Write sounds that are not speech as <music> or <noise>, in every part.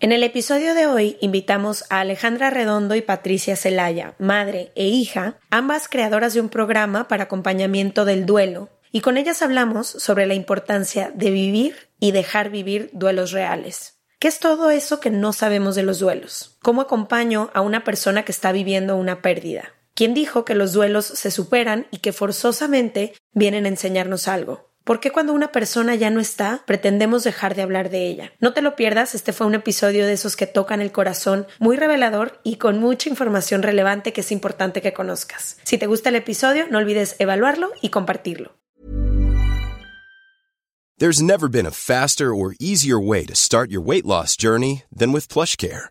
En el episodio de hoy invitamos a Alejandra Redondo y Patricia Celaya, madre e hija, ambas creadoras de un programa para acompañamiento del duelo, y con ellas hablamos sobre la importancia de vivir y dejar vivir duelos reales. ¿Qué es todo eso que no sabemos de los duelos? ¿Cómo acompaño a una persona que está viviendo una pérdida? ¿Quién dijo que los duelos se superan y que forzosamente vienen a enseñarnos algo? ¿Por qué cuando una persona ya no está, pretendemos dejar de hablar de ella? No te lo pierdas, este fue un episodio de esos que tocan el corazón, muy revelador y con mucha información relevante que es importante que conozcas. Si te gusta el episodio, no olvides evaluarlo y compartirlo. There's never been a faster or easier way to start your weight loss journey than with PlushCare.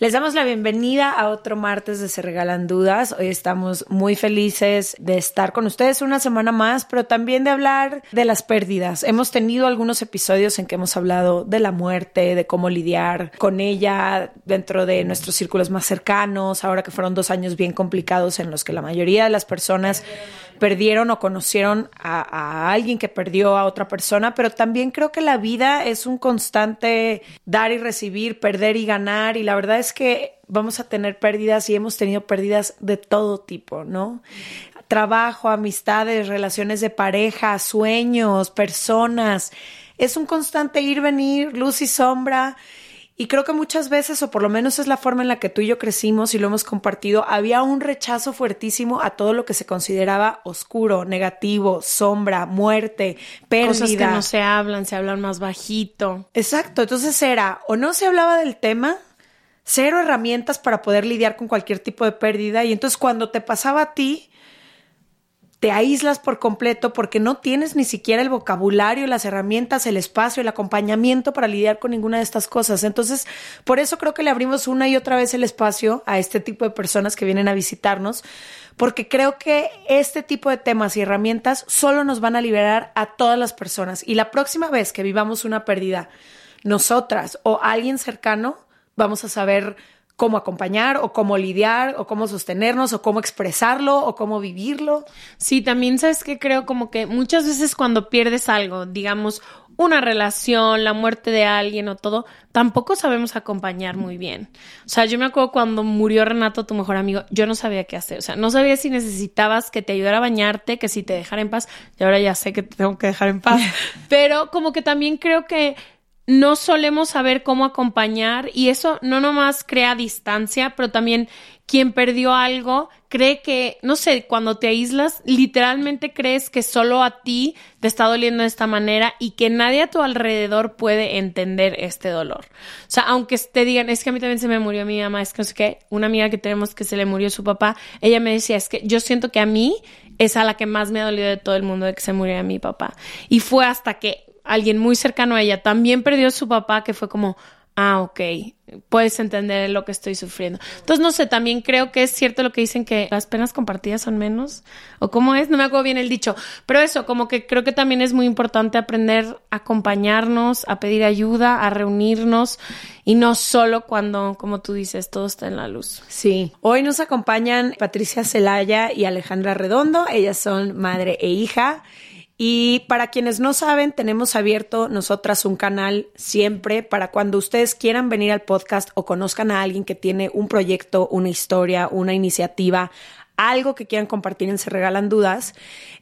Les damos la bienvenida a otro martes de Se Regalan Dudas. Hoy estamos muy felices de estar con ustedes una semana más, pero también de hablar de las pérdidas. Hemos tenido algunos episodios en que hemos hablado de la muerte, de cómo lidiar con ella dentro de nuestros círculos más cercanos, ahora que fueron dos años bien complicados en los que la mayoría de las personas perdieron o conocieron a, a, alguien que perdió a otra persona, pero también creo que la vida es un constante dar y recibir, perder y ganar, y la verdad es que vamos a tener pérdidas y hemos tenido pérdidas de todo tipo, ¿no? Trabajo, amistades, relaciones de pareja, sueños, personas. Es un constante ir, venir, luz y sombra. Y creo que muchas veces, o por lo menos es la forma en la que tú y yo crecimos y lo hemos compartido, había un rechazo fuertísimo a todo lo que se consideraba oscuro, negativo, sombra, muerte, pérdida. Cosas que no se hablan, se hablan más bajito. Exacto, entonces era o no se hablaba del tema, cero herramientas para poder lidiar con cualquier tipo de pérdida y entonces cuando te pasaba a ti, te aíslas por completo porque no tienes ni siquiera el vocabulario, las herramientas, el espacio, el acompañamiento para lidiar con ninguna de estas cosas. Entonces, por eso creo que le abrimos una y otra vez el espacio a este tipo de personas que vienen a visitarnos, porque creo que este tipo de temas y herramientas solo nos van a liberar a todas las personas. Y la próxima vez que vivamos una pérdida, nosotras o alguien cercano, vamos a saber cómo acompañar o cómo lidiar o cómo sostenernos o cómo expresarlo o cómo vivirlo. Sí, también sabes que creo como que muchas veces cuando pierdes algo, digamos, una relación, la muerte de alguien o todo, tampoco sabemos acompañar muy bien. O sea, yo me acuerdo cuando murió Renato, tu mejor amigo, yo no sabía qué hacer. O sea, no sabía si necesitabas que te ayudara a bañarte, que si te dejara en paz. Y ahora ya sé que te tengo que dejar en paz. <laughs> Pero como que también creo que no solemos saber cómo acompañar y eso no nomás crea distancia, pero también quien perdió algo cree que, no sé, cuando te aíslas, literalmente crees que solo a ti te está doliendo de esta manera y que nadie a tu alrededor puede entender este dolor. O sea, aunque te digan, es que a mí también se me murió mi mamá, es que no sé qué, una amiga que tenemos que se le murió su papá, ella me decía, es que yo siento que a mí es a la que más me ha dolido de todo el mundo de que se muriera mi papá. Y fue hasta que alguien muy cercano a ella también perdió a su papá, que fue como, ah, ok, puedes entender lo que estoy sufriendo. Entonces, no sé, también creo que es cierto lo que dicen que las penas compartidas son menos, o cómo es, no me acuerdo bien el dicho, pero eso, como que creo que también es muy importante aprender a acompañarnos, a pedir ayuda, a reunirnos, y no solo cuando, como tú dices, todo está en la luz. Sí, hoy nos acompañan Patricia Celaya y Alejandra Redondo, ellas son madre e hija. Y para quienes no saben, tenemos abierto nosotras un canal siempre para cuando ustedes quieran venir al podcast o conozcan a alguien que tiene un proyecto, una historia, una iniciativa, algo que quieran compartir en Se Regalan Dudas,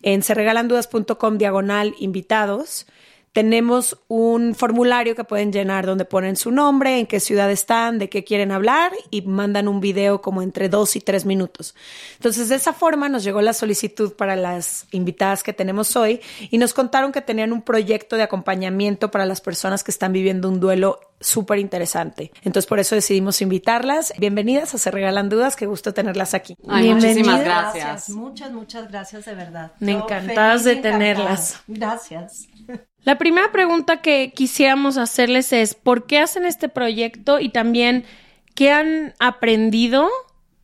en serregalandudas.com diagonal invitados tenemos un formulario que pueden llenar donde ponen su nombre, en qué ciudad están, de qué quieren hablar y mandan un video como entre dos y tres minutos. Entonces, de esa forma nos llegó la solicitud para las invitadas que tenemos hoy y nos contaron que tenían un proyecto de acompañamiento para las personas que están viviendo un duelo súper interesante. Entonces, por eso decidimos invitarlas. Bienvenidas a Se Regalan Dudas. Qué gusto tenerlas aquí. muchísimas gracias. Muchas, muchas gracias de verdad. Me encantadas de tenerlas. Gracias. La primera pregunta que quisiéramos hacerles es, ¿por qué hacen este proyecto? Y también, ¿qué han aprendido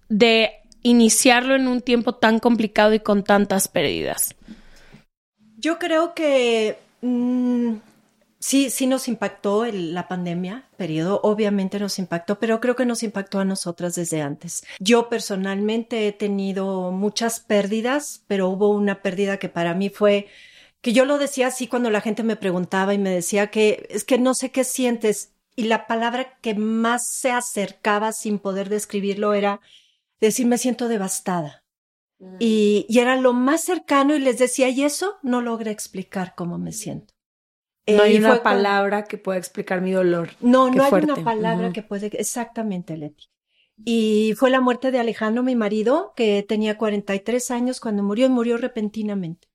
de iniciarlo en un tiempo tan complicado y con tantas pérdidas? Yo creo que mm, sí, sí nos impactó la pandemia, periodo, obviamente nos impactó, pero creo que nos impactó a nosotras desde antes. Yo personalmente he tenido muchas pérdidas, pero hubo una pérdida que para mí fue que yo lo decía así cuando la gente me preguntaba y me decía que es que no sé qué sientes y la palabra que más se acercaba sin poder describirlo era decir me siento devastada. Mm. Y, y, era lo más cercano y les decía, y eso no logra explicar cómo me siento. No hay una palabra que pueda explicar mi dolor. No, no hay una palabra que puede, exactamente, Leti. Y fue la muerte de Alejandro, mi marido, que tenía 43 años cuando murió y murió repentinamente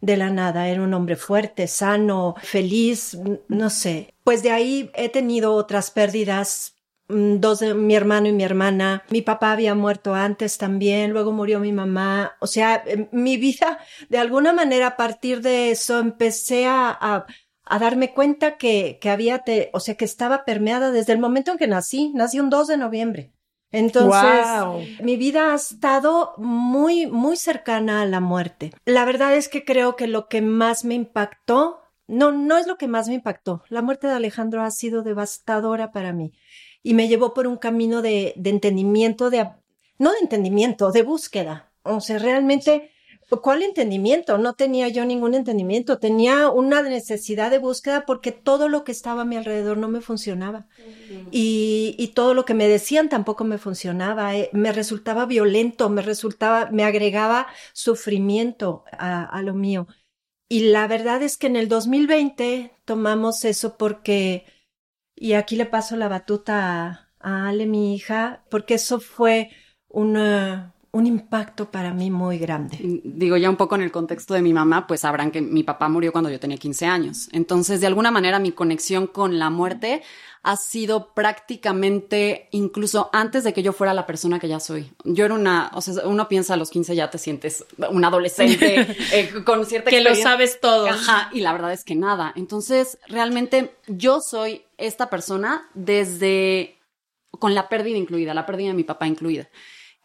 de la nada. Era un hombre fuerte, sano, feliz, no sé. Pues de ahí he tenido otras pérdidas. Mm, dos de mi hermano y mi hermana. Mi papá había muerto antes también, luego murió mi mamá. O sea, em, mi vida, de alguna manera, a partir de eso, empecé a, a, darme cuenta que, que había, o sea, que estaba permeada desde el momento en que nací. Nací un 2 de noviembre. Entonces, mi vida ha estado muy, muy cercana a la muerte. La verdad es que creo que lo que más me impactó, no, no es lo que más me impactó. La muerte de Alejandro ha sido devastadora para mí y me llevó por un camino de, de entendimiento, de, no de entendimiento, de búsqueda. O sea, realmente ¿Cuál entendimiento? No tenía yo ningún entendimiento, tenía una necesidad de búsqueda porque todo lo que estaba a mi alrededor no me funcionaba y, y, todo lo que me decían tampoco me funcionaba, eh, me resultaba violento, me resultaba, me agregaba sufrimiento a, a, lo mío. Y la verdad es que en el 2020 tomamos eso porque, y aquí le paso la batuta a, a Ale, mi hija, porque eso fue una un impacto para mí muy grande. Digo, ya un poco en el contexto de mi mamá, pues sabrán que mi papá murió cuando yo tenía 15 años. Entonces, de alguna manera, mi conexión con la muerte ha sido prácticamente incluso antes de que yo fuera la persona que ya soy. Yo era una, o sea, uno piensa a los 15 ya te sientes un adolescente <laughs> eh, con cierta Que lo sabes todo. Ajá, y la verdad es que nada. Entonces, realmente yo soy esta persona desde con la pérdida incluida, la pérdida de mi papá incluida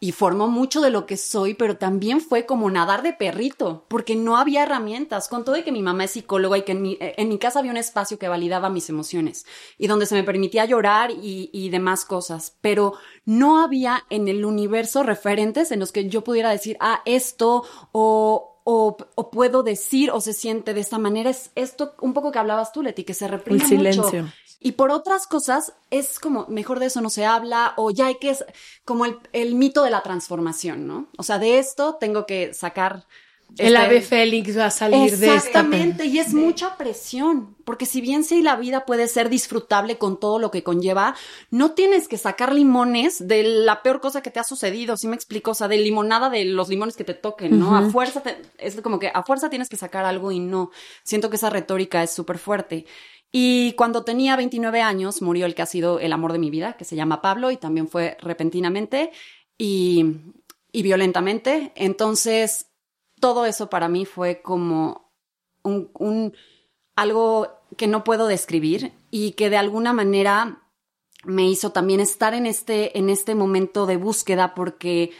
y formó mucho de lo que soy, pero también fue como nadar de perrito, porque no había herramientas. Con todo y que mi mamá es psicóloga y que en mi, en mi casa había un espacio que validaba mis emociones y donde se me permitía llorar y, y demás cosas, pero no había en el universo referentes en los que yo pudiera decir, ah, esto o, o, o, puedo decir o se siente de esta manera. Es esto un poco que hablabas tú, Leti, que se reprime silencio. Y por otras cosas es como, mejor de eso no se habla, o ya hay que, es como el, el mito de la transformación, ¿no? O sea, de esto tengo que sacar el este ave félix va a salir de esta. Exactamente, y es mucha presión, porque si bien sí la vida puede ser disfrutable con todo lo que conlleva, no tienes que sacar limones de la peor cosa que te ha sucedido, ¿sí me explico? O sea, de limonada de los limones que te toquen, ¿no? A fuerza, es como que a fuerza tienes que sacar algo y no. Siento que esa retórica es súper fuerte. Y cuando tenía 29 años murió el que ha sido el amor de mi vida, que se llama Pablo, y también fue repentinamente y, y violentamente. Entonces, todo eso para mí fue como un, algo que no puedo describir y que de alguna manera me hizo también estar en este, en este momento de búsqueda porque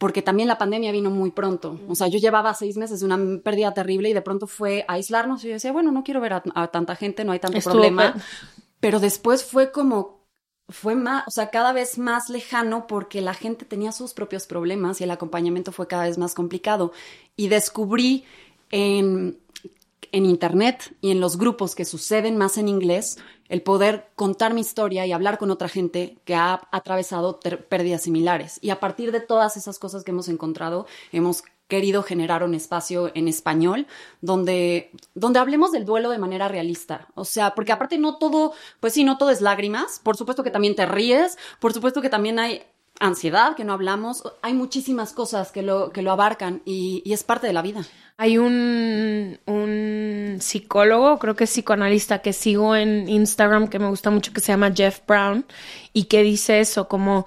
porque también la pandemia vino muy pronto. O sea, yo llevaba seis meses de una pérdida terrible y de pronto fue aislarnos y yo decía, bueno, no quiero ver a, tanta gente, no hay tanto problema. Pero después fue como, fue más, o sea, cada vez más lejano porque la gente tenía sus propios problemas y el acompañamiento fue cada vez más complicado. Y descubrí en, en Internet y en los grupos que suceden más en inglés, el poder contar mi historia y hablar con otra gente que ha atravesado pérdidas similares. Y a partir de todas esas cosas que hemos encontrado, hemos querido generar un espacio en español donde, donde hablemos del duelo de manera realista. O sea, porque aparte no todo, pues sí, no todo es lágrimas. Por supuesto que también te ríes, por supuesto que también hay ansiedad, que no hablamos. Hay muchísimas cosas que lo, que lo abarcan y, es parte de la vida. Hay un, un psicólogo, creo que es psicoanalista, que sigo en Instagram, que me gusta mucho, que se llama Jeff Brown, y que dice eso, como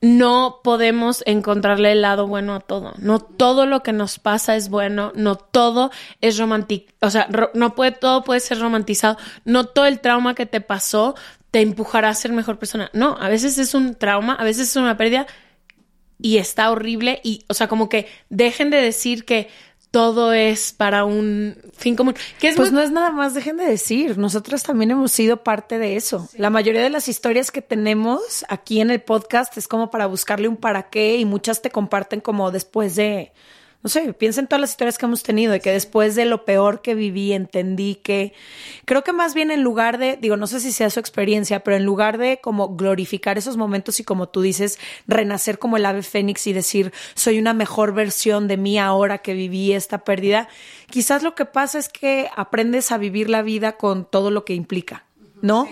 no podemos encontrarle el lado bueno a todo. No todo lo que nos pasa es bueno, no todo es romántico, o sea, no puede, todo puede ser romantizado, no todo el trauma que te pasó te empujará a ser mejor persona. No, a veces es un trauma, a veces es una pérdida y está horrible y, o sea, como que dejen de decir que todo es para un fin común. Que pues no es nada más, dejen de decir, nosotros también hemos sido parte de eso. La mayoría de las historias que tenemos aquí en el podcast es como para buscarle un para qué y muchas te comparten como después de no sé, piensa en todas las historias que hemos tenido, de que después de lo peor que viví, entendí que creo que más bien en lugar de, digo, no sé si sea su experiencia, pero en lugar de como glorificar esos momentos y como tú dices, renacer como el ave fénix y decir, soy una mejor versión de mí ahora que viví esta pérdida, quizás lo que pasa es que aprendes a vivir la vida con todo lo que implica, ¿no?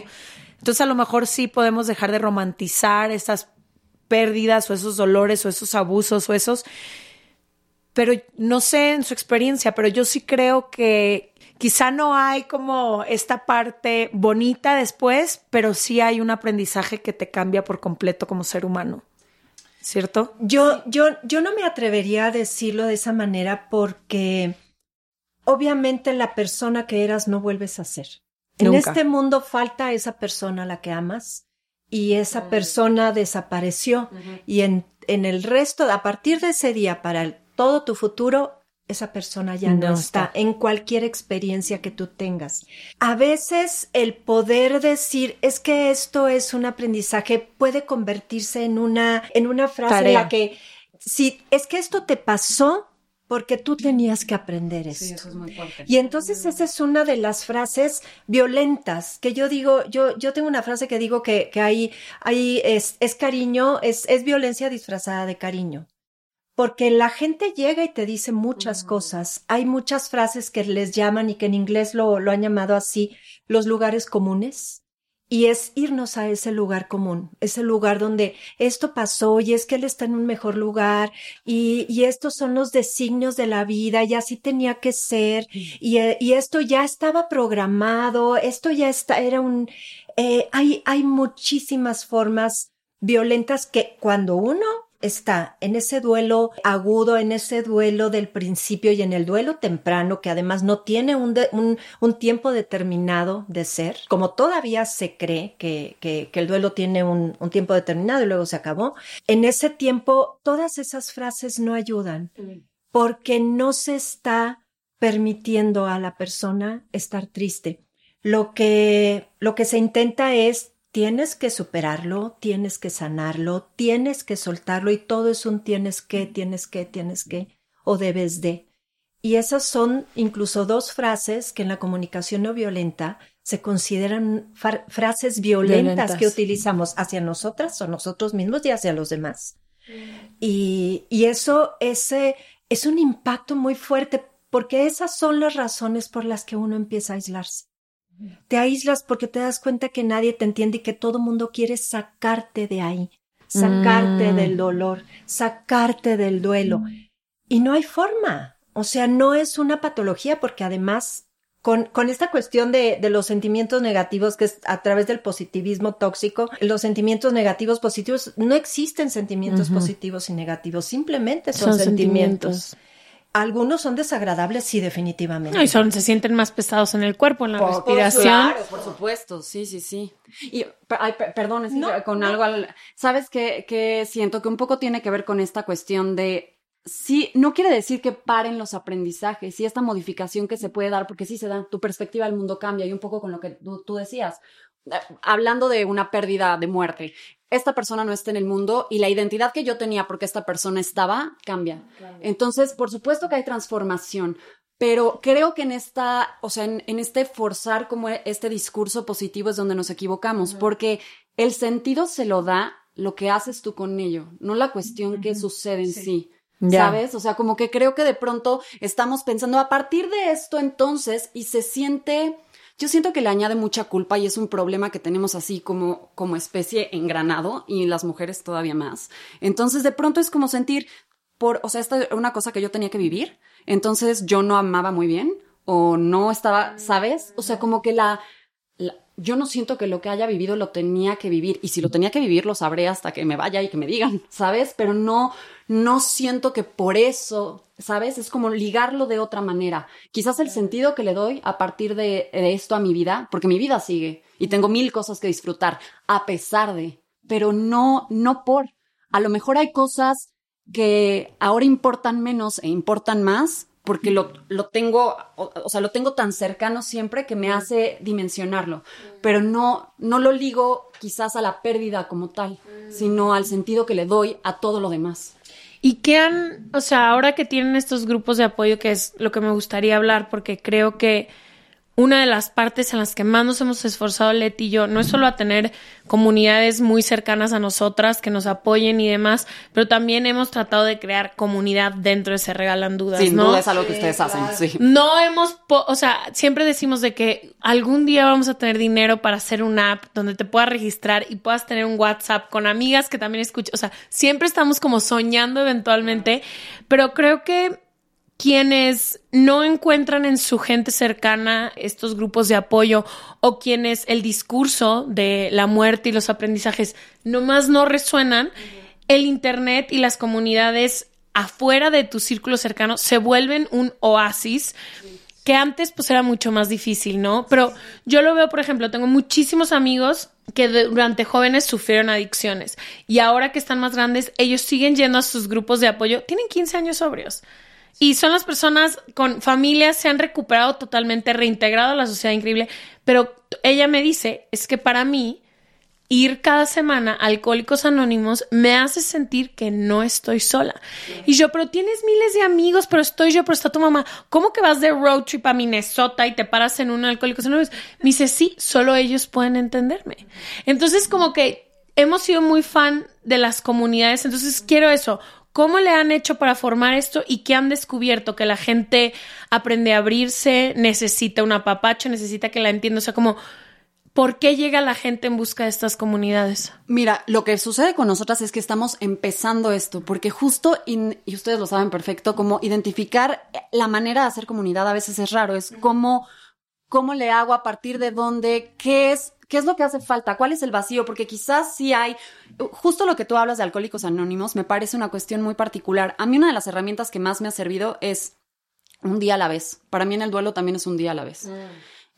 Entonces a lo mejor sí podemos dejar de romantizar esas pérdidas o esos dolores o esos abusos o esos pero no sé en su experiencia, pero yo sí creo que quizá no hay como esta parte bonita después, pero sí hay un aprendizaje que te cambia por completo como ser humano. ¿Cierto? Yo, yo, yo no me atrevería a decirlo de esa manera porque obviamente la persona que eras no vuelves a ser. En este mundo falta esa persona a la que amas y esa persona desapareció y en, en el resto, a partir de ese día para el todo tu futuro, esa persona ya no, está, en cualquier experiencia que tú tengas. A veces el poder decir es que esto es un aprendizaje puede convertirse en una en una frase en la que si es que esto te pasó porque tú tenías que aprender esto. Sí, eso es muy fuerte. Y entonces esa es una de las frases violentas que yo digo, yo, yo tengo una frase que digo que, que ahí, ahí es, es cariño, es, es violencia disfrazada de cariño porque la gente llega y te dice muchas cosas. Hay muchas frases que les llaman y que en inglés lo, lo han llamado así, los lugares comunes. Y es irnos a ese lugar común, ese lugar donde esto pasó y es que él está en un mejor lugar y, y estos son los designios de la vida y así tenía que ser y, y esto ya estaba programado, esto ya está, era un, eh, hay, hay muchísimas formas violentas que cuando uno está en ese duelo agudo, en ese duelo del principio y en el duelo temprano, que además no tiene un, un, tiempo determinado de ser, como todavía se cree que, que, el duelo tiene un, un, tiempo determinado y luego se acabó, en ese tiempo todas esas frases no ayudan porque no se está permitiendo a la persona estar triste. Lo que, lo que se intenta es tienes que superarlo, tienes que sanarlo, tienes que soltarlo y todo es un tienes que, tienes que, tienes que o debes de. Y esas son incluso dos frases que en la comunicación no violenta se consideran frases violentas, que utilizamos hacia nosotras o nosotros mismos y hacia los demás. Y, y eso ese, es un impacto muy fuerte porque esas son las razones por las que uno empieza a aislarse. Te aíslas porque te das cuenta que nadie te entiende y que todo mundo quiere sacarte de ahí, sacarte mm. del dolor, sacarte del duelo. Y no hay forma. O sea, no es una patología porque además con, con, esta cuestión de, de, los sentimientos negativos, que es a través del positivismo tóxico, los sentimientos negativos positivos, no existen sentimientos positivos y negativos, simplemente son, sentimientos Algunos son desagradables, sí, definitivamente. No, y son, se sienten más pesados en el cuerpo, en la Por- respiración. Claro, por supuesto, sí, sí, sí. Y, ay, per- perdón, es que No, con no. algo, al- ¿sabes qué? Que siento que un poco tiene que ver con esta cuestión de, sí, no quiere decir que paren los aprendizajes y esta modificación que se puede dar, porque sí se da, tu perspectiva del mundo cambia y un poco con lo que tú, tú decías, Eh, hablando de una pérdida de muerte. Esta persona no está en el mundo y la identidad que yo tenía porque esta persona estaba cambia. Entonces, por supuesto que hay transformación, pero creo que en esta, o sea, en, en este forzar como este discurso positivo es donde nos equivocamos, porque el sentido se lo da lo que haces tú con ello, no la cuestión que sucede en sí. Ya. ¿Sabes? O sea, como que creo que de pronto estamos pensando a partir de esto entonces y se siente, yo siento que le añade mucha culpa y es un problema que tenemos así como, como especie engranado y las mujeres todavía más. Entonces de pronto es como sentir, por, o sea, esta era una cosa que yo tenía que vivir, entonces yo no amaba muy bien o no estaba, ¿sabes? O sea, como que la- yo no siento que lo que haya vivido lo tenía que vivir y si lo tenía que vivir lo sabré hasta que me vaya y que me digan, <laughs> ¿sabes? Pero no, no siento que por eso, ¿sabes? Es como ligarlo de otra manera. Quizás el sentido que le doy a partir de, de esto a mi vida, porque mi vida sigue y tengo mil cosas que disfrutar a pesar de, pero no, no por. A lo mejor hay cosas que ahora importan menos e importan más porque lo, lo tengo, o, o sea, lo tengo tan cercano siempre que me hace dimensionarlo, pero no, no lo ligo quizás a la pérdida como tal, sino al sentido que le doy a todo lo demás. ¿Y qué han, o sea, ahora que tienen estos grupos de apoyo, que es lo que me gustaría hablar, porque creo que una de las partes en las que más nos hemos esforzado Leti y yo no es solo a tener comunidades muy cercanas a nosotras que nos apoyen y demás, pero también hemos tratado de crear comunidad dentro de Se Regalan Dudas, Sin ¿no? duda es algo que ustedes hacen, sí. No hemos, po- o sea, siempre decimos de que algún día vamos a tener dinero para hacer una app donde te puedas registrar y puedas tener un WhatsApp con amigas que también escuchan. O sea, siempre estamos como soñando eventualmente, pero creo que quienes no encuentran en su gente cercana estos grupos de apoyo o quienes el discurso de la muerte y los aprendizajes nomás no resuenan, el Internet y las comunidades afuera de tu círculo cercano se vuelven un oasis que antes pues era mucho más difícil, ¿no? Pero yo lo veo, por ejemplo, tengo muchísimos amigos que durante jóvenes sufrieron adicciones y ahora que están más grandes, ellos siguen yendo a sus grupos de apoyo, tienen 15 años sobrios. Y son las personas con familias, se han recuperado totalmente, reintegrado a la sociedad increíble. Pero ella me dice, es que para mí, ir cada semana a Alcohólicos Anónimos me hace sentir que no estoy sola. Y yo, pero tienes miles de amigos, pero estoy yo, pero está tu mamá. ¿Cómo que vas de road trip a Minnesota y te paras en un Alcohólicos Anónimos? Me dice, sí, solo ellos pueden entenderme. Entonces, como que hemos sido muy fan de las comunidades, entonces quiero eso. ¿Cómo le han hecho para formar esto y qué han descubierto? Que la gente aprende a abrirse, necesita un apapacho, necesita que la entienda. O sea, como, ¿por qué llega la gente en busca de estas comunidades? Mira, lo que sucede con nosotras es que estamos empezando esto, porque justo, y ustedes lo saben perfecto, como identificar la manera de hacer comunidad a veces es raro, es cómo, cómo le hago a partir de dónde, qué es, qué es lo que hace falta, cuál es el vacío, porque quizás sí hay, justo lo que tú hablas de Alcohólicos Anónimos me parece una cuestión muy particular. A mí una de las herramientas que más me ha servido es un día a la vez. Para mí en el duelo también es un día a la vez.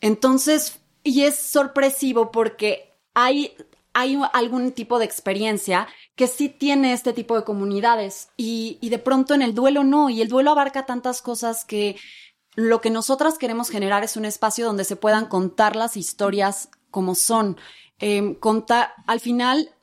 Entonces, y es sorpresivo porque hay, hay algún tipo de experiencia que sí tiene este tipo de comunidades y, y de pronto en el duelo no, y el duelo abarca tantas cosas que lo que nosotras queremos generar es un espacio donde se puedan contar las historias como son. Eh, al final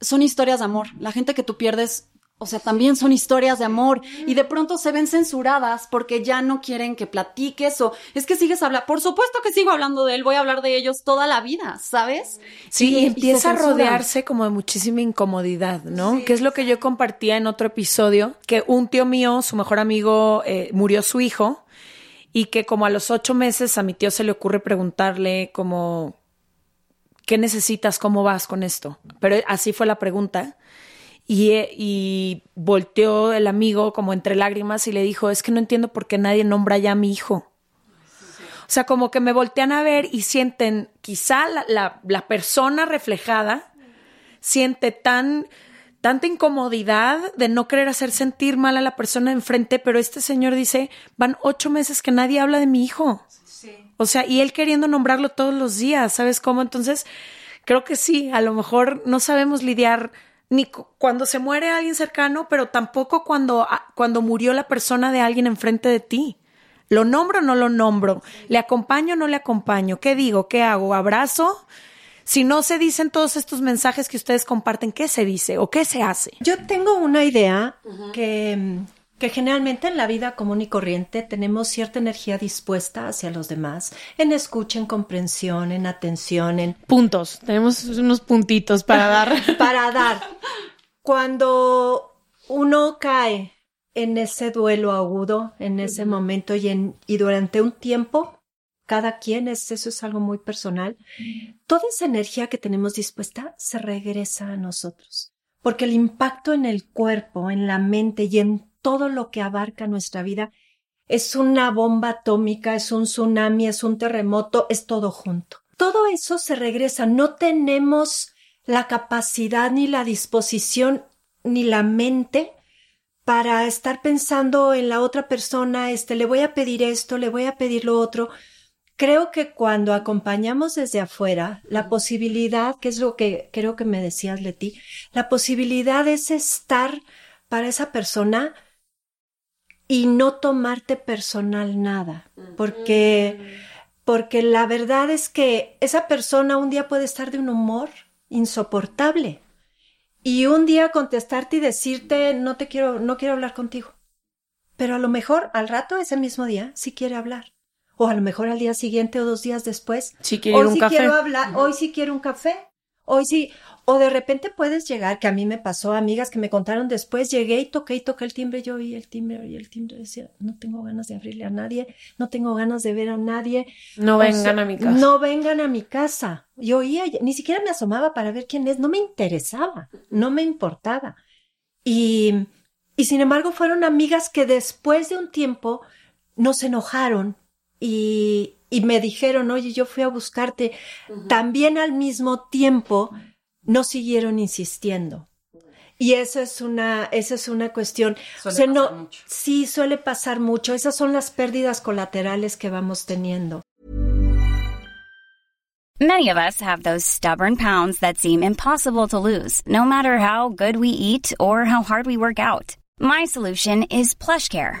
son historias de amor. La gente que tú pierdes, o sea, también son historias de amor y de pronto se ven censuradas porque ya no quieren que platiques o es que sigues hablando. Por supuesto que sigo hablando de él, voy a hablar de ellos toda la vida, ¿sabes? Sí, y, empieza a rodearse como de muchísima incomodidad, ¿no? que es lo que yo compartía en otro episodio, que un tío mío, su mejor amigo, eh, murió su hijo y que como a los ocho meses a mi tío se le ocurre preguntarle como, ¿qué necesitas? ¿Cómo vas con esto? Pero así fue la pregunta. Y, y volteó el amigo como entre lágrimas y le dijo, es que no entiendo por qué nadie nombra ya a mi hijo. O sea, como que me voltean a ver y sienten, quizá la, la, la persona reflejada siente tan, tanta incomodidad de no querer hacer sentir mal a la persona enfrente, pero este señor dice, van ocho meses que nadie habla de mi hijo. O sea, y él queriendo nombrarlo todos los días, ¿sabes cómo? Entonces, creo que sí, a lo mejor no sabemos lidiar ni cuando se muere alguien cercano, pero tampoco cuando, cuando murió la persona de alguien enfrente de ti. ¿Lo nombro o no lo nombro? ¿Le acompaño o no le acompaño? ¿Qué digo? ¿Qué hago? ¿Abrazo? Si no se dicen todos estos mensajes que ustedes comparten, ¿qué se dice o qué se hace? Yo tengo una idea que, que generalmente en la vida común y corriente tenemos cierta energía dispuesta hacia los demás, en escucha, en comprensión, en atención, en... Puntos, tenemos unos puntitos para <laughs> dar. para dar. Cuando uno cae en ese duelo agudo, en ese momento y, en, y durante un tiempo, cada quien, es, eso es algo muy personal, toda esa energía que tenemos dispuesta se regresa a nosotros, porque el impacto en el cuerpo, en la mente y en todo lo que abarca nuestra vida. Es una bomba atómica, es un tsunami, es un terremoto, es todo junto. Todo eso se regresa, no tenemos la capacidad ni la disposición ni la mente para estar pensando en la otra persona, este, le voy a pedir esto, le voy a pedir lo otro, Creo que cuando acompañamos desde afuera, la posibilidad, que es lo que creo que me decías, Leti, la posibilidad es estar para esa persona y no tomarte personal nada, porque, porque la verdad es que esa persona un día puede estar de un humor insoportable y un día contestarte y decirte no te quiero, no quiero hablar contigo. Pero a lo mejor al rato, ese mismo día, sí quiere hablar o a lo mejor al día siguiente o dos días después. Si hoy un sí café. quiero hablar, hoy sí quiero un café, hoy sí, o de repente puedes llegar, que a mí me pasó, amigas que me contaron después, llegué y toqué y toqué el timbre, yo oí el timbre, y el timbre, decía, no tengo ganas de abrirle a nadie, no tengo ganas de ver a nadie. No vengan a mi casa. No vengan a mi casa. Yo oía, ni siquiera me asomaba para ver quién es, no me interesaba, no me importaba. Y, y sin embargo fueron amigas que después de un tiempo nos enojaron y, y me dijeron, oye, yo fui a buscarte. También al mismo tiempo no siguieron insistiendo. Y eso es una, esa es una cuestión. Suele o sea, no, mucho. sí, suele pasar mucho. Esas son las pérdidas colaterales que vamos teniendo. Many of us have those stubborn pounds that seem impossible to lose, no matter how good we eat or how hard we work out. My solution is PlushCare.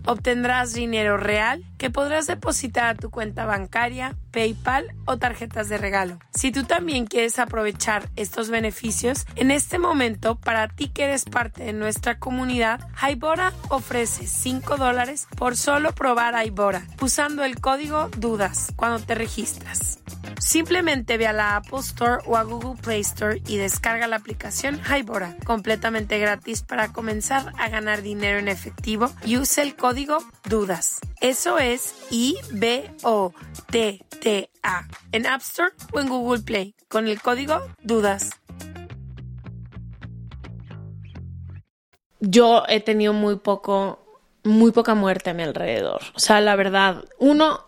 Obtendrás dinero real que podrás depositar a tu cuenta bancaria, PayPal o tarjetas de regalo. Si tú también quieres aprovechar estos beneficios, en este momento, para ti que eres parte de nuestra comunidad, Hybora ofrece 5 dólares por solo probar Aibora usando el código DUDAS cuando te registras. Simplemente ve a la Apple Store o a Google Play Store y descarga la aplicación Hybora completamente gratis para comenzar a ganar dinero en efectivo y use el código DUDAS. Eso es I-B-O-T-T-A en App Store o en Google Play con el código DUDAS. Yo he tenido muy poco, muy poca muerte a mi alrededor. O sea, la verdad, uno,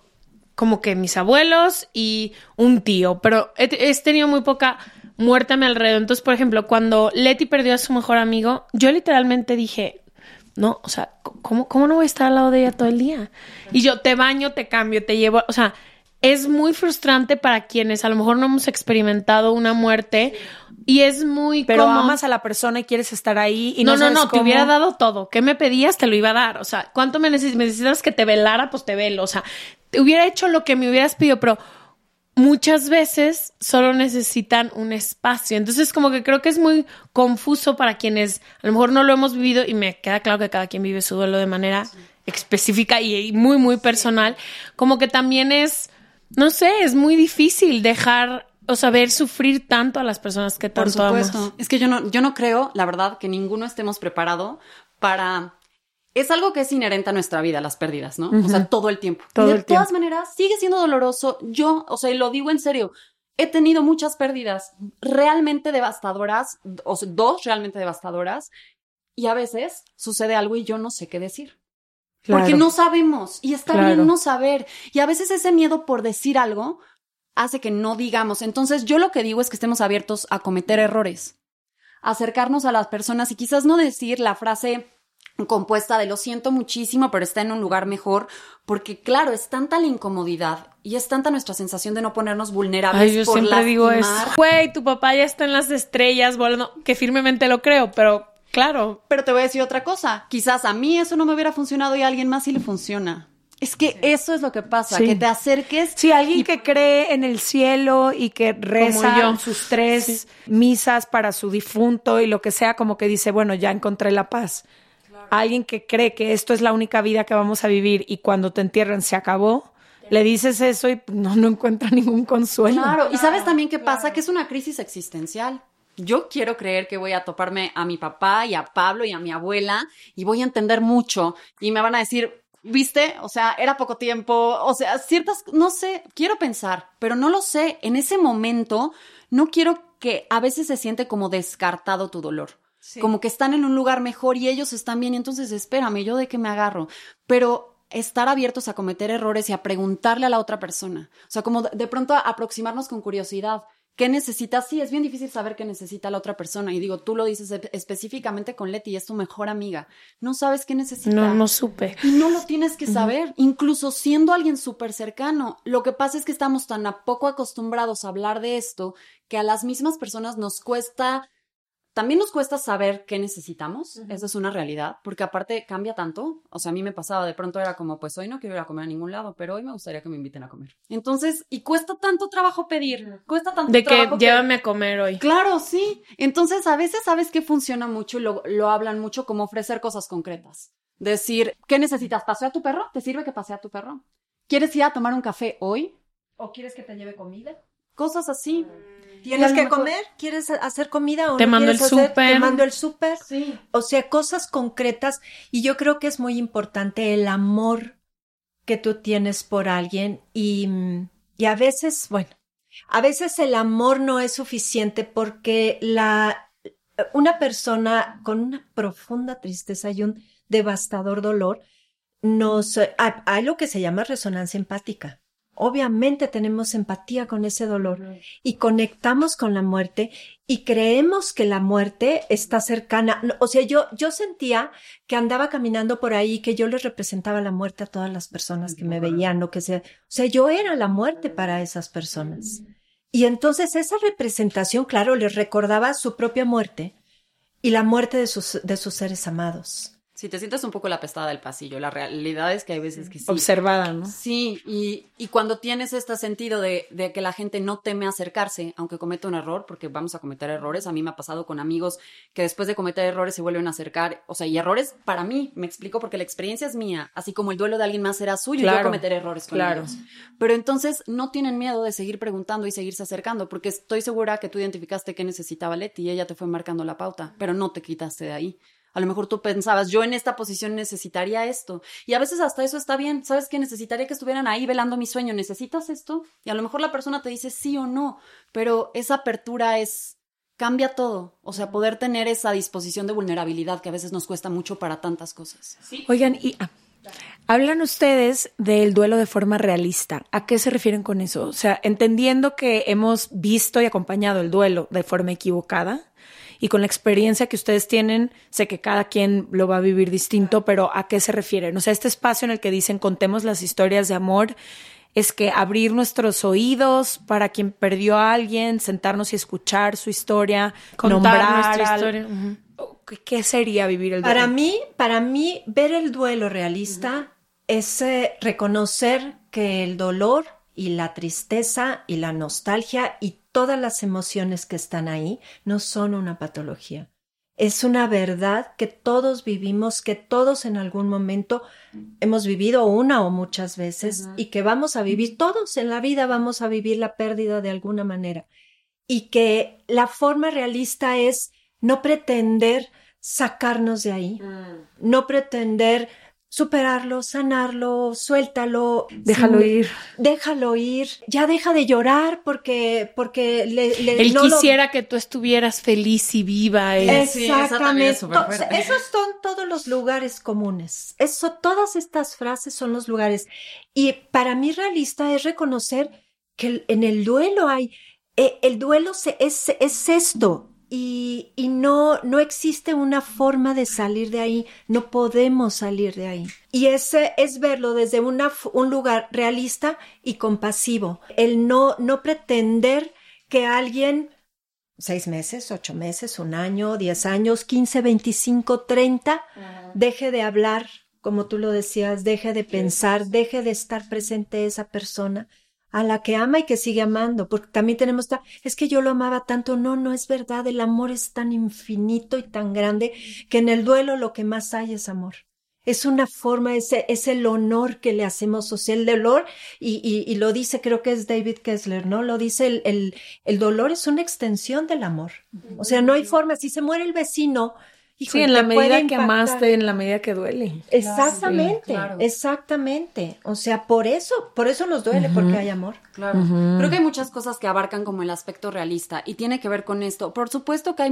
como que mis abuelos y un tío, pero he, he tenido muy poca muerte a mi alrededor. Entonces, por ejemplo, cuando Leti perdió a su mejor amigo, yo literalmente dije, no, o sea, ¿cómo, ¿cómo no voy a estar al lado de ella todo el día? Y yo te baño, te cambio, te llevo, o sea, es muy frustrante para quienes a lo mejor no hemos experimentado una muerte y es muy Pero como- amas a la persona y quieres estar ahí y no, no, no, sabes no, te hubiera dado todo. ¿Qué me pedías? Te lo iba a dar. O sea, ¿cuánto me neces- me necesitas que te velara? Pues te velo. O sea, te hubiera hecho lo que me hubieras pedido, pero muchas veces solo necesitan un espacio. Entonces, como que creo que es muy confuso para quienes a lo mejor no lo hemos vivido y me queda claro que cada quien vive su duelo de manera específica y, muy, muy personal. Como que también es, no sé, es muy difícil dejar, o sea, ver sufrir tanto a las personas que Por tanto amas. supuesto. Es que yo no, yo no creo, la verdad, que ninguno estemos preparado para. Es algo que es inherente a nuestra vida, las pérdidas, ¿no? O sea, todo el tiempo. Todo Y de el tiempo. todas maneras, sigue siendo doloroso. Yo, o sea, y lo digo en serio, he tenido muchas pérdidas realmente devastadoras, o sea, dos realmente devastadoras, y a veces sucede algo y yo no sé qué decir. Porque Claro. no sabemos y está Claro. bien no saber. Y a veces ese miedo por decir algo hace que no digamos. Entonces yo lo que digo es que estemos abiertos a cometer errores, acercarnos a las personas y quizás no decir la frase compuesta de lo siento muchísimo, pero está en un lugar mejor, porque claro, es tanta la incomodidad y es tanta nuestra sensación de no ponernos vulnerables Ay, yo por siempre digo eso. Güey, tu papá ya está en las estrellas volando, que firmemente lo creo, pero claro. Pero te voy a decir otra cosa. Quizás a mí eso no me hubiera funcionado y a alguien más sí le funciona. Es que eso es lo que pasa, Sí. que te acerques. Sí, alguien que cree en el cielo y que reza sus tres misas para su difunto y lo que sea, como que dice, bueno, ya encontré la paz. Alguien que cree que esto es la única vida que vamos a vivir y cuando te entierran se acabó, le dices eso y no, no encuentra ningún consuelo. Claro, y sabes también qué pasa, que es una crisis existencial. Yo quiero creer que voy a toparme a mi papá y a Pablo y a mi abuela y voy a entender mucho y me van a decir, viste, o sea, era poco tiempo, o sea, ciertas, no sé, quiero pensar, pero no lo sé. En ese momento, no quiero que a veces se siente como descartado tu dolor. Como que están en un lugar mejor y ellos están bien, y entonces espérame, yo de qué me agarro. Pero estar abiertos a cometer errores y a preguntarle a la otra persona. O sea, como de, de pronto aproximarnos con curiosidad. ¿Qué necesitas? Sí, es bien difícil saber qué necesita la otra persona. Y digo, tú lo dices específicamente con Leti, es tu mejor amiga. No sabes qué necesita. No, no supe. Y no lo tienes que saber, incluso siendo alguien súper cercano. Lo que pasa es que estamos tan a poco acostumbrados a hablar de esto que a las mismas personas nos cuesta, también nos cuesta saber qué necesitamos. Esa es una realidad, porque aparte cambia tanto. O sea, a mí me pasaba, de pronto era como, pues hoy no quiero ir a comer a ningún lado, pero hoy me gustaría que me inviten a comer. Entonces, y cuesta tanto trabajo pedir, cuesta tanto De que trabajo pedir. llévame a comer hoy. Claro, sí. Entonces, a veces sabes que funciona mucho y lo, lo hablan mucho como ofrecer cosas concretas. Decir, ¿qué necesitas? ¿Paseo a tu perro? ¿Te sirve que pasee a tu perro? ¿Quieres ir a tomar un café hoy? ¿O quieres que te lleve comida? Cosas así. ¿Tienes que comer? ¿Quieres hacer comida o Te no mando quieres el hacer? súper. Te mando el súper. Sí. O sea, cosas concretas. Y yo creo que es muy importante el amor que tú tienes por alguien. Y, y a veces, bueno, a veces el amor no es suficiente porque la, una persona con una profunda tristeza y un devastador dolor nos, hay hay lo que se llama resonancia empática. Obviamente tenemos empatía con ese dolor y conectamos con la muerte y creemos que la muerte está cercana. O sea, yo, yo sentía que andaba caminando por ahí, que yo les representaba la muerte a todas las personas que me veían, lo que sea. O sea, yo era la muerte para esas personas. Y entonces esa representación, claro, les recordaba su propia muerte y la muerte de sus, de sus seres amados. Si te sientes un poco la pestada del pasillo, la realidad es que hay veces que sí. Observada, ¿no? Sí, y, y cuando tienes este sentido de, de que la gente no teme acercarse, aunque cometa un error, porque vamos a cometer errores, a mí me ha pasado con amigos que después de cometer errores se vuelven a acercar, o sea, y errores para mí, me explico, porque la experiencia es mía, así como el duelo de alguien más era suyo, y yo Claro, cometer errores con claro. ellos. Pero entonces no tienen miedo de seguir preguntando y seguirse acercando, porque estoy segura que tú identificaste qué necesitaba Leti y ella te fue marcando la pauta, pero no te quitaste de ahí. A lo mejor tú pensabas, yo en esta posición necesitaría esto. Y a veces hasta eso está bien. ¿Sabes qué? Necesitaría que estuvieran ahí velando mi sueño. ¿Necesitas esto? Y a lo mejor la persona te dice sí o no. Pero esa apertura es. cambia todo. O sea, poder tener esa disposición de vulnerabilidad que a veces nos cuesta mucho para tantas cosas. Oigan, y ah, hablan ustedes del duelo de forma realista. ¿A qué se refieren con eso? O sea, entendiendo que hemos visto y acompañado el duelo de forma equivocada y con la experiencia que ustedes tienen, sé que cada quien lo va a vivir distinto, pero ¿a qué se refieren? O sea, este espacio en el que dicen contemos las historias de amor es que abrir nuestros oídos para quien perdió a alguien, sentarnos y escuchar su historia, Contar nombrar nuestra historia. ¿Qué- ¿Qué sería vivir el duelo? Para mí, para mí, ver el duelo realista es eh, reconocer que el dolor y la tristeza y la nostalgia y todas las emociones que están ahí no son una patología. Es una verdad que todos vivimos, que todos en algún momento hemos vivido una o muchas veces y que vamos a vivir, todos en la vida vamos a vivir la pérdida de alguna manera. Y que la forma realista es no pretender sacarnos de ahí, no pretender superarlo, sanarlo, suéltalo, Déjalo sin- ir. déjalo ir, ya deja de llorar porque porque le, le- Él no lo- quisiera que tú estuvieras feliz y viva. eh. Sí, esa también es Exactamente. fuerte. Esos son todos los lugares comunes. Eso, todas estas frases son los lugares. Y para mí realista es reconocer que en el duelo hay, eh, el duelo se- es, es esto. Y, y no, no existe una forma de salir de ahí, no podemos salir de ahí. Y ese es verlo desde una, un lugar realista y compasivo. El no, no pretender que alguien seis meses, ocho meses, un año, diez años, quince, veinticinco, treinta, deje de hablar, como tú lo decías, deje de pensar, deje de estar presente esa persona a la que ama y que sigue amando, porque también tenemos, es que yo lo amaba tanto, no, no es verdad, el amor es tan infinito y tan grande que en el duelo lo que más hay es amor. Es una forma, es, es el honor que le hacemos, o sea, el dolor, y, y, lo dice, creo que es David Kessler, ¿no? Lo dice, el, el dolor es una extensión del amor. O sea, no hay forma, si se muere el vecino, Sí, en la medida que amaste, en la medida que duele. Exactamente, Sí, claro. exactamente. O sea, por eso, por eso nos duele, porque hay amor. Claro. Creo que hay muchas cosas que abarcan como el aspecto realista y tiene que ver con esto. Por supuesto que hay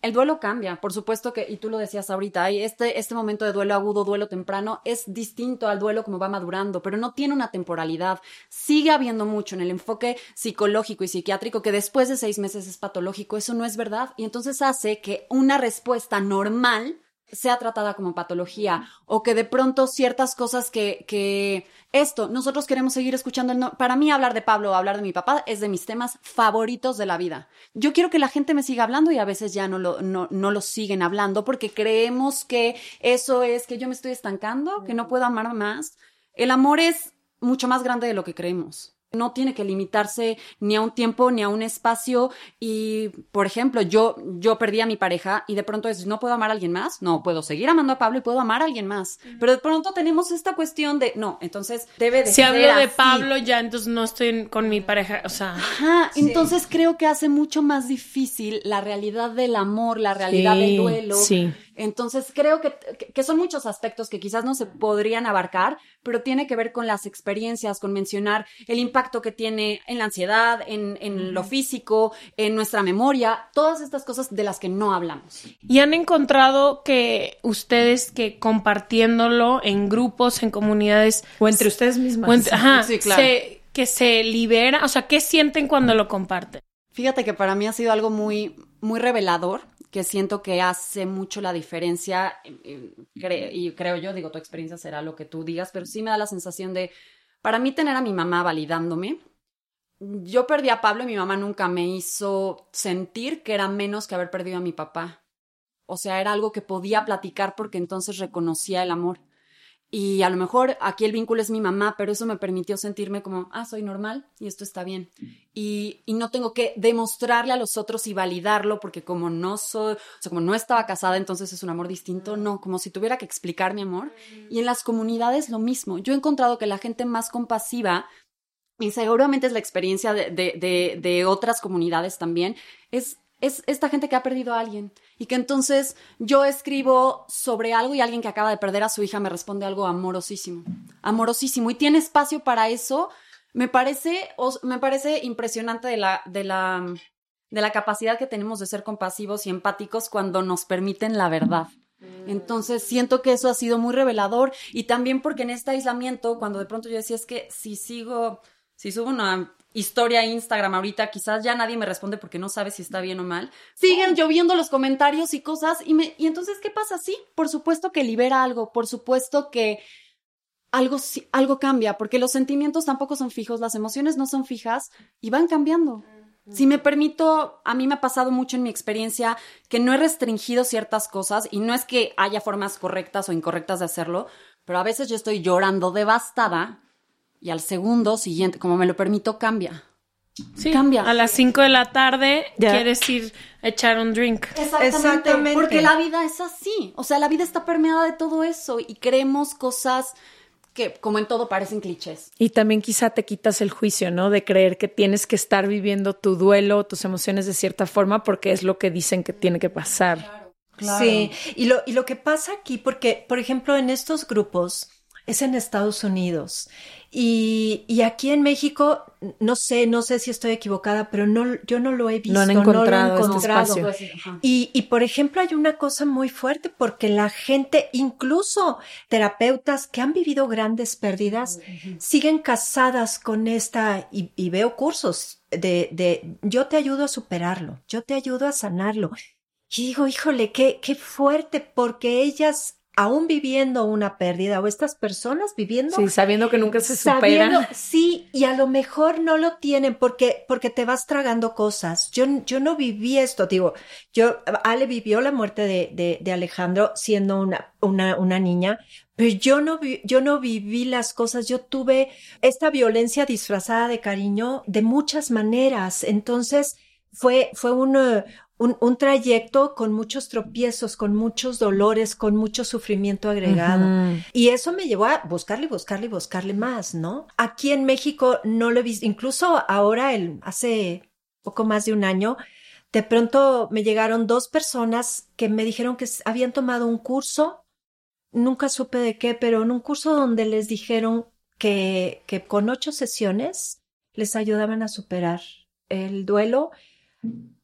el duelo cambia, por supuesto que y tú lo decías ahorita, hay este este momento de duelo agudo, duelo temprano es distinto al duelo como va madurando, pero no tiene una temporalidad. Sigue habiendo mucho en el enfoque psicológico y psiquiátrico que después de seis meses es patológico. Eso no es verdad y entonces hace que una respuesta normal sea tratada como patología o que de pronto ciertas cosas que, que esto, nosotros queremos seguir escuchando. el no- Para mí hablar de Pablo o hablar de mi papá es de mis temas favoritos de la vida. Yo quiero que la gente me siga hablando y a veces ya no lo, no, no lo siguen hablando porque creemos que eso es que yo me estoy estancando, que no puedo amar más. El amor es mucho más grande de lo que creemos. No tiene que limitarse ni a un tiempo ni a un espacio. Y, por ejemplo, yo, yo perdí a mi pareja y de pronto es, no puedo amar a alguien más. No, puedo seguir amando a Pablo y puedo amar a alguien más. Pero de pronto tenemos esta cuestión de, no, entonces debe de Si ser hablo de así. Pablo, ya entonces no estoy con mi pareja. O sea, Ajá, entonces creo que hace mucho más difícil la realidad del amor, la realidad Sí, del duelo. sí. Entonces creo que, son muchos aspectos que quizás no se podrían abarcar, pero tiene que ver con las experiencias, con mencionar el impacto que tiene en la ansiedad, en, en lo físico, en nuestra memoria, todas estas cosas de las que no hablamos. y han encontrado que ustedes que compartiéndolo en grupos, en comunidades, O entre ustedes mismas. o entre- ajá, Sí, claro. se- que se libera, o sea, ¿qué sienten cuando lo comparten? Fíjate que para mí ha sido algo muy, muy revelador, que siento que hace mucho la diferencia, eh, eh, cre- y creo yo, digo, tu experiencia será lo que tú digas, pero sí me da la sensación de, para mí tener a mi mamá validándome, yo perdí a Pablo y mi mamá nunca me hizo sentir que era menos que haber perdido a mi papá. O sea, era algo que podía platicar porque entonces reconocía el amor. Y a lo mejor aquí el vínculo es mi mamá, pero eso me permitió sentirme como, ah, soy normal y esto está bien. Y, y no tengo que demostrarle a los otros y validarlo porque como no soy, o sea, como no estaba casada, entonces es un amor distinto. No, como si tuviera que explicar mi amor. Y en las comunidades lo mismo. Yo he encontrado que la gente más compasiva, y seguramente es la experiencia de, de, de, de otras comunidades también, es es esta gente que ha perdido a alguien y que entonces yo escribo sobre algo y alguien que acaba de perder a su hija me responde algo amorosísimo, amorosísimo y tiene espacio para eso. Me parece, me parece impresionante de la, de la, de la capacidad que tenemos de ser compasivos y empáticos cuando nos permiten la verdad. Entonces siento que eso ha sido muy revelador y también porque en este aislamiento, cuando de pronto yo decía es que si sigo, si subo una historia Instagram ahorita, quizás ya nadie me responde porque no sabe si está bien o mal. Siguen lloviendo los comentarios y cosas y me y entonces ¿qué pasa? Sí, por supuesto que libera algo, por supuesto que algo algo cambia, porque los sentimientos tampoco son fijos, las emociones no son fijas y van cambiando. Si me permito, a mí me ha pasado mucho en mi experiencia que no he restringido ciertas cosas y no es que haya formas correctas o incorrectas de hacerlo, pero a veces yo estoy llorando devastada y al segundo siguiente, como me lo permito, cambia. Sí, cambia. A las 5 de la tarde quieres ir a echar un drink. Exactamente, Porque la vida es así. O sea, la vida está permeada de todo eso y creemos cosas que, como en todo, parecen clichés. Y también quizá te quitas el juicio, ¿no? De creer que tienes que estar viviendo tu duelo, tus emociones de cierta forma, porque es lo que dicen que tiene que pasar. Claro. Sí, y lo, y lo que pasa aquí, porque, por ejemplo, en estos grupos, es en Estados Unidos. Y, y, aquí en México, no sé, no sé si estoy equivocada, pero no, yo no lo he visto. No han encontrado, no lo he encontrado. Este y, y, por ejemplo, hay una cosa muy fuerte porque la gente, incluso terapeutas que han vivido grandes pérdidas, siguen casadas con esta, y, y veo cursos de, de, yo te ayudo a superarlo, yo te ayudo a sanarlo. Y digo, híjole, qué, qué fuerte, porque ellas aún viviendo una pérdida o estas personas viviendo. Sí, sabiendo que nunca se superan. Sí, y a lo mejor no lo tienen porque, porque te vas tragando cosas. Yo, yo no viví esto, digo, yo, Ale vivió la muerte de, de, de Alejandro siendo una, una, una niña, pero yo no, vi, yo no viví las cosas, yo tuve esta violencia disfrazada de cariño de muchas maneras. Entonces, fue, fue un, un, un, trayecto con muchos tropiezos, con muchos dolores, con mucho sufrimiento agregado. Uh -huh. Y eso me llevó a buscarle, buscarle, buscarle más, ¿no? Aquí en México no lo he visto, incluso ahora, el, hace poco más de un año, de pronto me llegaron dos personas que me dijeron que habían tomado un curso, nunca supe de qué, pero en un curso donde les dijeron que, que con ocho sesiones les ayudaban a superar el duelo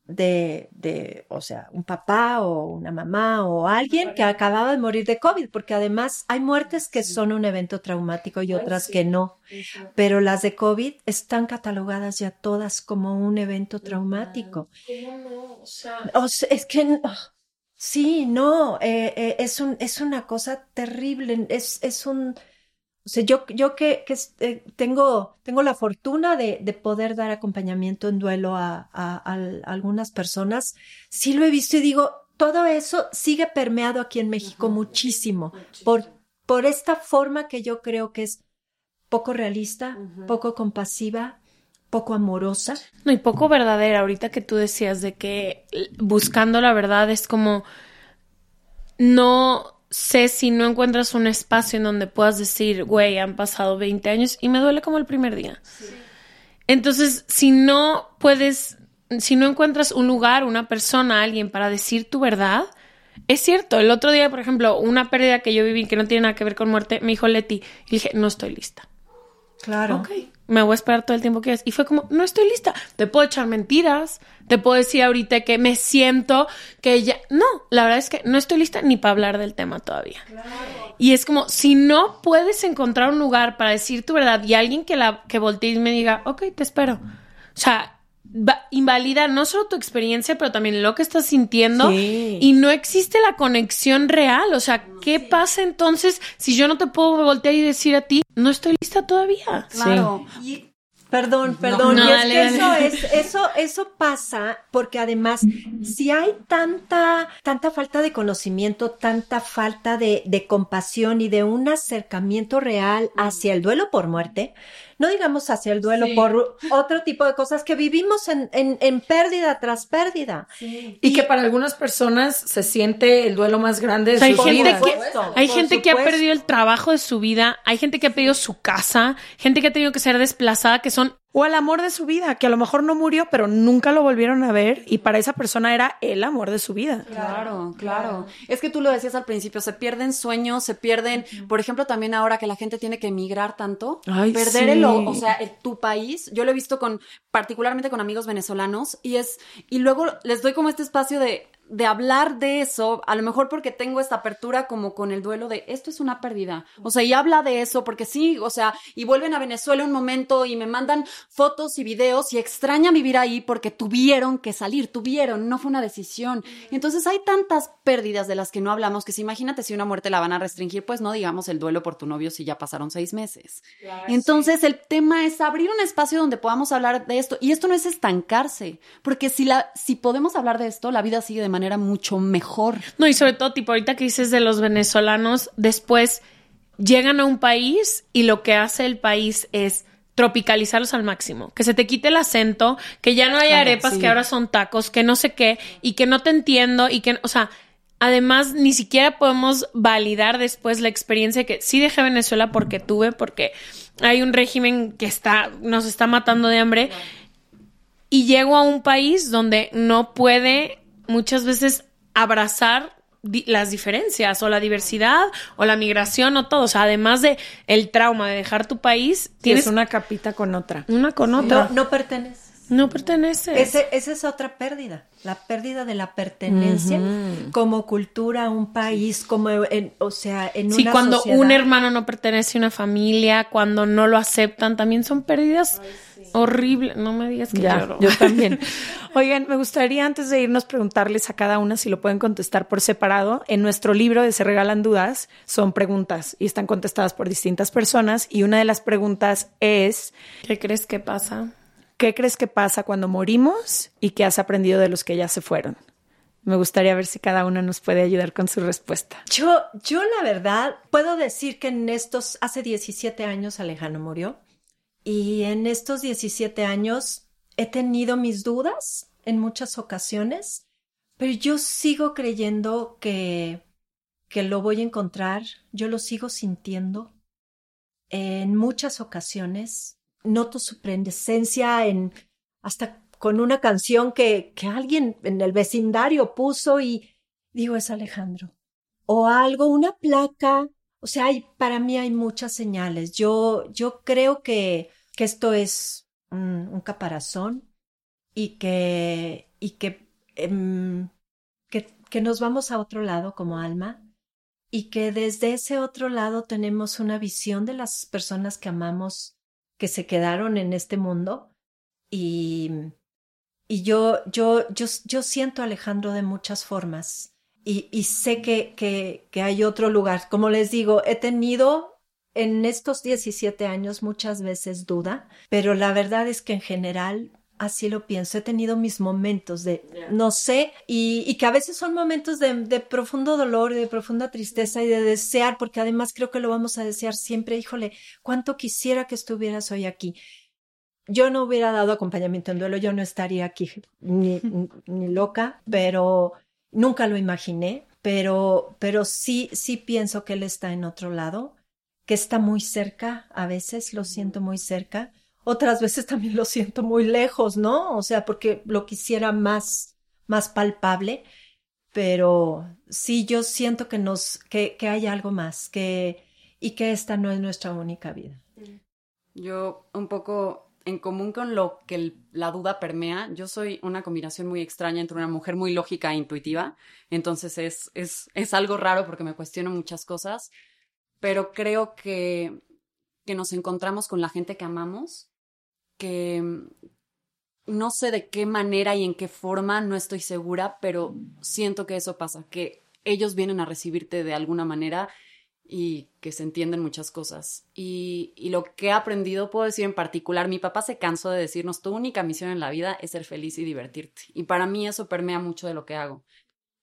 de, de, o sea, un papá o una mamá o alguien que acababa de morir de COVID, porque además hay muertes que son un evento traumático y otras que no, pero las de COVID están catalogadas ya todas como un evento traumático. O sea, es que sí, no, eh, eh, es un, es una cosa terrible, es, es un, o sea, yo, yo que, que eh, tengo, tengo la fortuna de, de, poder dar acompañamiento en duelo a, a, a, algunas personas, sí lo he visto y digo, todo eso sigue permeado aquí en México muchísimo, muchísimo, por, por esta forma que yo creo que es poco realista, poco compasiva, poco amorosa. No, y poco verdadera. Ahorita que tú decías de que buscando la verdad es como no sé si no encuentras un espacio en donde puedas decir, güey, han pasado 20 años y me duele como el primer día. Sí. Entonces, si no puedes, si no encuentras un lugar, una persona, alguien para decir tu verdad, es cierto. El otro día, por ejemplo, una pérdida que yo viví que no tiene nada que ver con muerte, me dijo Leti, y dije, no estoy lista. Claro. Ok, me voy a esperar todo el tiempo que es. Y fue como, no estoy lista. Te puedo echar mentiras. Te puedo decir ahorita que me siento que ya. No, la verdad es que no estoy lista ni para hablar del tema todavía. Claro. Y es como, si no puedes encontrar un lugar para decir tu verdad y alguien que, la, que voltee y me diga, ok, te espero. O sea, invalida no solo tu experiencia, pero también lo que estás sintiendo. Sí. Y no existe la conexión real. O sea, ¿qué sí. pasa entonces si yo no te puedo voltear y decir a ti, no estoy lista todavía? Claro. Sí. Y, Perdón, perdón. no, y es dale, que dale. eso es, eso, eso pasa porque además, si hay tanta, tanta falta de conocimiento, tanta falta de, de compasión y de un acercamiento real hacia el duelo por muerte, no digamos hacia el duelo por otro tipo de cosas que vivimos en, en, en pérdida tras pérdida. Y que para algunas personas se siente el duelo más grande de O sea, hay gente, que, supuesto, hay gente que ha perdido el trabajo de su vida, hay gente que ha perdido su casa, gente que ha tenido que ser desplazada, que son O al amor de su vida, que a lo mejor no murió, pero nunca lo volvieron a ver y para esa persona era el amor de su vida. Claro, claro. Es que tú lo decías al principio, se pierden sueños, se pierden, por ejemplo, también ahora que la gente tiene que emigrar tanto, Ay, perder sí. el, o o sea, el- tu país. Yo lo he visto con, particularmente con amigos venezolanos, y es, y luego les doy como este espacio de, de hablar de eso, a lo mejor porque tengo esta apertura como con el duelo de esto es una pérdida. O sea, y habla de eso, porque sí, o sea, y vuelven a Venezuela un momento y me mandan fotos y videos y extrañan vivir ahí porque tuvieron que salir, tuvieron, no fue una decisión. Entonces hay tantas pérdidas de las que no hablamos que si imagínate si una muerte la van a restringir, pues no digamos el duelo por tu novio si ya pasaron seis meses. Entonces el tema es abrir un espacio donde podamos hablar de esto y esto no es estancarse, porque si la si podemos hablar de esto, la vida sigue de manera mucho mejor. No, y sobre todo, tipo, ahorita que dices de los venezolanos, después llegan a un país y lo que hace el país es tropicalizarlos al máximo, que se te quite el acento, que ya no hay Claro, arepas, sí. que ahora son tacos, que no sé qué, y que no te entiendo, y que, o sea, además ni siquiera podemos validar después la experiencia que sí dejé Venezuela porque tuve, porque hay un régimen que está, nos está matando de hambre, y llego a un país donde no puede muchas veces abrazar di- las diferencias o la diversidad o la migración o todo. O sea, además de el trauma de dejar tu país, Tienes tienes una capita con otra. una con No, otra. no perteneces. No, perteneces. Ese- esa es otra pérdida, la pérdida de la pertenencia como cultura a un país, como en, o sea, en Sí, una cuando sociedad. un hermano no pertenece a una familia, cuando no lo aceptan, también son pérdidas horribles. No me digas que Ya, lloro. yo también. <laughs> Oigan, me gustaría antes de irnos preguntarles a cada una si lo pueden contestar por separado. En nuestro libro de Se Regalan Dudas son preguntas y están contestadas por distintas personas y una de las preguntas es, ¿Qué crees que pasa? ¿qué crees que pasa cuando morimos y qué has aprendido de los que ya se fueron? Me gustaría ver si cada una nos puede ayudar con su respuesta. Yo, yo la verdad, puedo decir que en estos, hace 17 años Alejandro murió y en estos 17 años he tenido mis dudas en muchas ocasiones, pero yo sigo creyendo que, que lo voy a encontrar, yo lo sigo sintiendo en muchas ocasiones. Noto su presencia en hasta con una canción que, que alguien en el vecindario puso y digo, es Alejandro. O algo, una placa. O sea, hay, para mí hay muchas señales. Yo, yo creo que, que esto es un, caparazón y que, y que, em, que, que nos vamos a otro lado como alma y que desde ese otro lado tenemos una visión de las personas que amamos que se quedaron en este mundo y, y yo, yo, yo, yo siento a Alejandro de muchas formas y, y sé que, que, que hay otro lugar. Como les digo, he tenido en estos 17 años muchas veces duda, pero la verdad es que en general así lo pienso. He tenido mis momentos de no sé y, y que a veces son momentos de, de profundo dolor y de profunda tristeza y de desear, porque además creo que lo vamos a desear siempre. Híjole, cuánto quisiera que estuvieras hoy aquí yo no hubiera dado acompañamiento en duelo, yo no estaría aquí ni, ni loca, pero nunca lo imaginé, pero, pero sí, sí pienso que él está en otro lado, que está muy cerca, a veces lo siento muy cerca, otras veces también lo siento muy lejos, ¿no? O sea, porque lo quisiera más, más palpable, pero sí, yo siento que nos, que, que hay algo más, que, y que esta no es nuestra única vida. Yo un poco en común con lo que la duda permea, yo soy una combinación muy extraña entre una mujer muy lógica e intuitiva, entonces es, es, es algo raro porque me cuestiono muchas cosas, pero creo que, que nos encontramos con la gente que amamos, que mm, no sé de qué manera y en qué forma, no estoy segura, pero siento que eso pasa, que ellos vienen a recibirte de alguna manera y que se entienden muchas cosas. Y, y, lo que he aprendido, puedo decir en particular, mi papá se cansó de decirnos, tu única misión en la vida es ser feliz y divertirte. Y para mí eso permea mucho de lo que hago.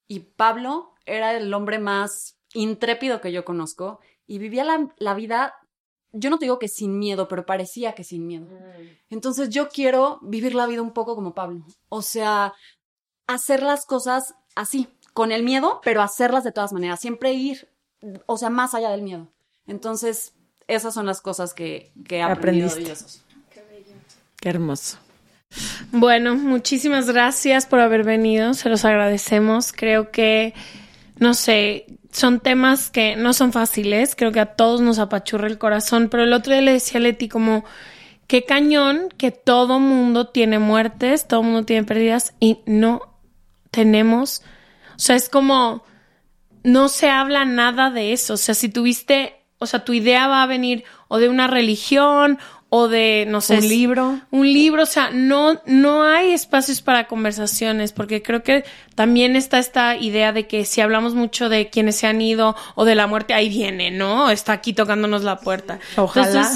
Y Pablo era el hombre más intrépido que yo conozco y vivía la, la vida, yo no te digo que sin miedo, pero parecía que sin miedo. Entonces yo quiero vivir la vida un poco como Pablo. O sea, hacer las cosas así, con el miedo, pero hacerlas de todas maneras, siempre ir o sea, más allá del miedo. Entonces, esas son las cosas que, que he aprendido Aprendiste. Qué hermoso. Bueno, muchísimas gracias por haber venido, se los agradecemos. Creo que, no sé, son temas que no son fáciles, creo que a todos nos apachurra el corazón, pero el otro día le decía a Leti como, qué cañón que todo mundo tiene muertes, todo mundo tiene pérdidas y no tenemos, o sea, es como no se habla nada de eso. O sea, si tuviste, o sea, tu idea va a venir o de una religión o de, no sé, un libro. Un libro, o sea, no, no hay espacios para conversaciones, porque creo que también está esta idea de que si hablamos mucho de quienes se han ido o de la muerte, ahí viene, ¿no? Está aquí tocándonos la puerta. <laughs> Ojalá.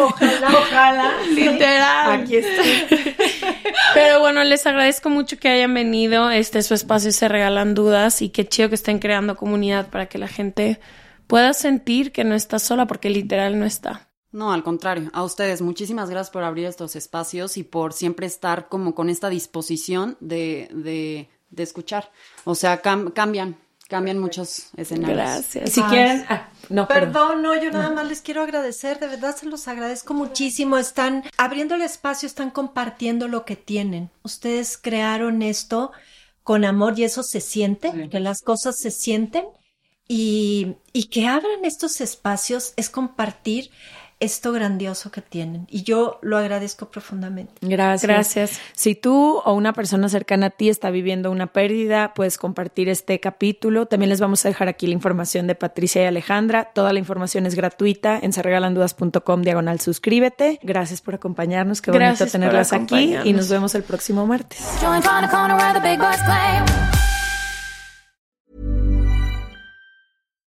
ojalá, ojalá. Literal. Aquí está. <laughs> Pero bueno, les agradezco mucho que hayan venido. Este su espacio se regalan dudas y qué chido que estén creando comunidad para que la gente pueda sentir que no está sola, porque literal no está. No, al contrario, a ustedes muchísimas gracias por abrir estos espacios y por siempre estar como con esta disposición de, de, de escuchar. O sea, cam- cambian, cambian muchos escenarios. Gracias. Si quieren, ah, no, perdón. Perdón, no, yo nada más les quiero agradecer, de verdad se los agradezco muchísimo. Están abriendo el espacio, están compartiendo lo que tienen. Ustedes crearon esto con amor y eso se siente, que las cosas se sienten y, y que abran estos espacios es compartir esto grandioso que tienen. Y yo lo agradezco profundamente. Gracias. Gracias. Si tú o una persona cercana a ti está viviendo una pérdida, puedes compartir este capítulo. También les vamos a dejar aquí la información de Patricia y Alejandra. Toda la información es gratuita en serregalandudas.com diagonal suscríbete. Gracias por acompañarnos. Qué bonito Gracias tenerlas aquí y nos vemos el próximo martes.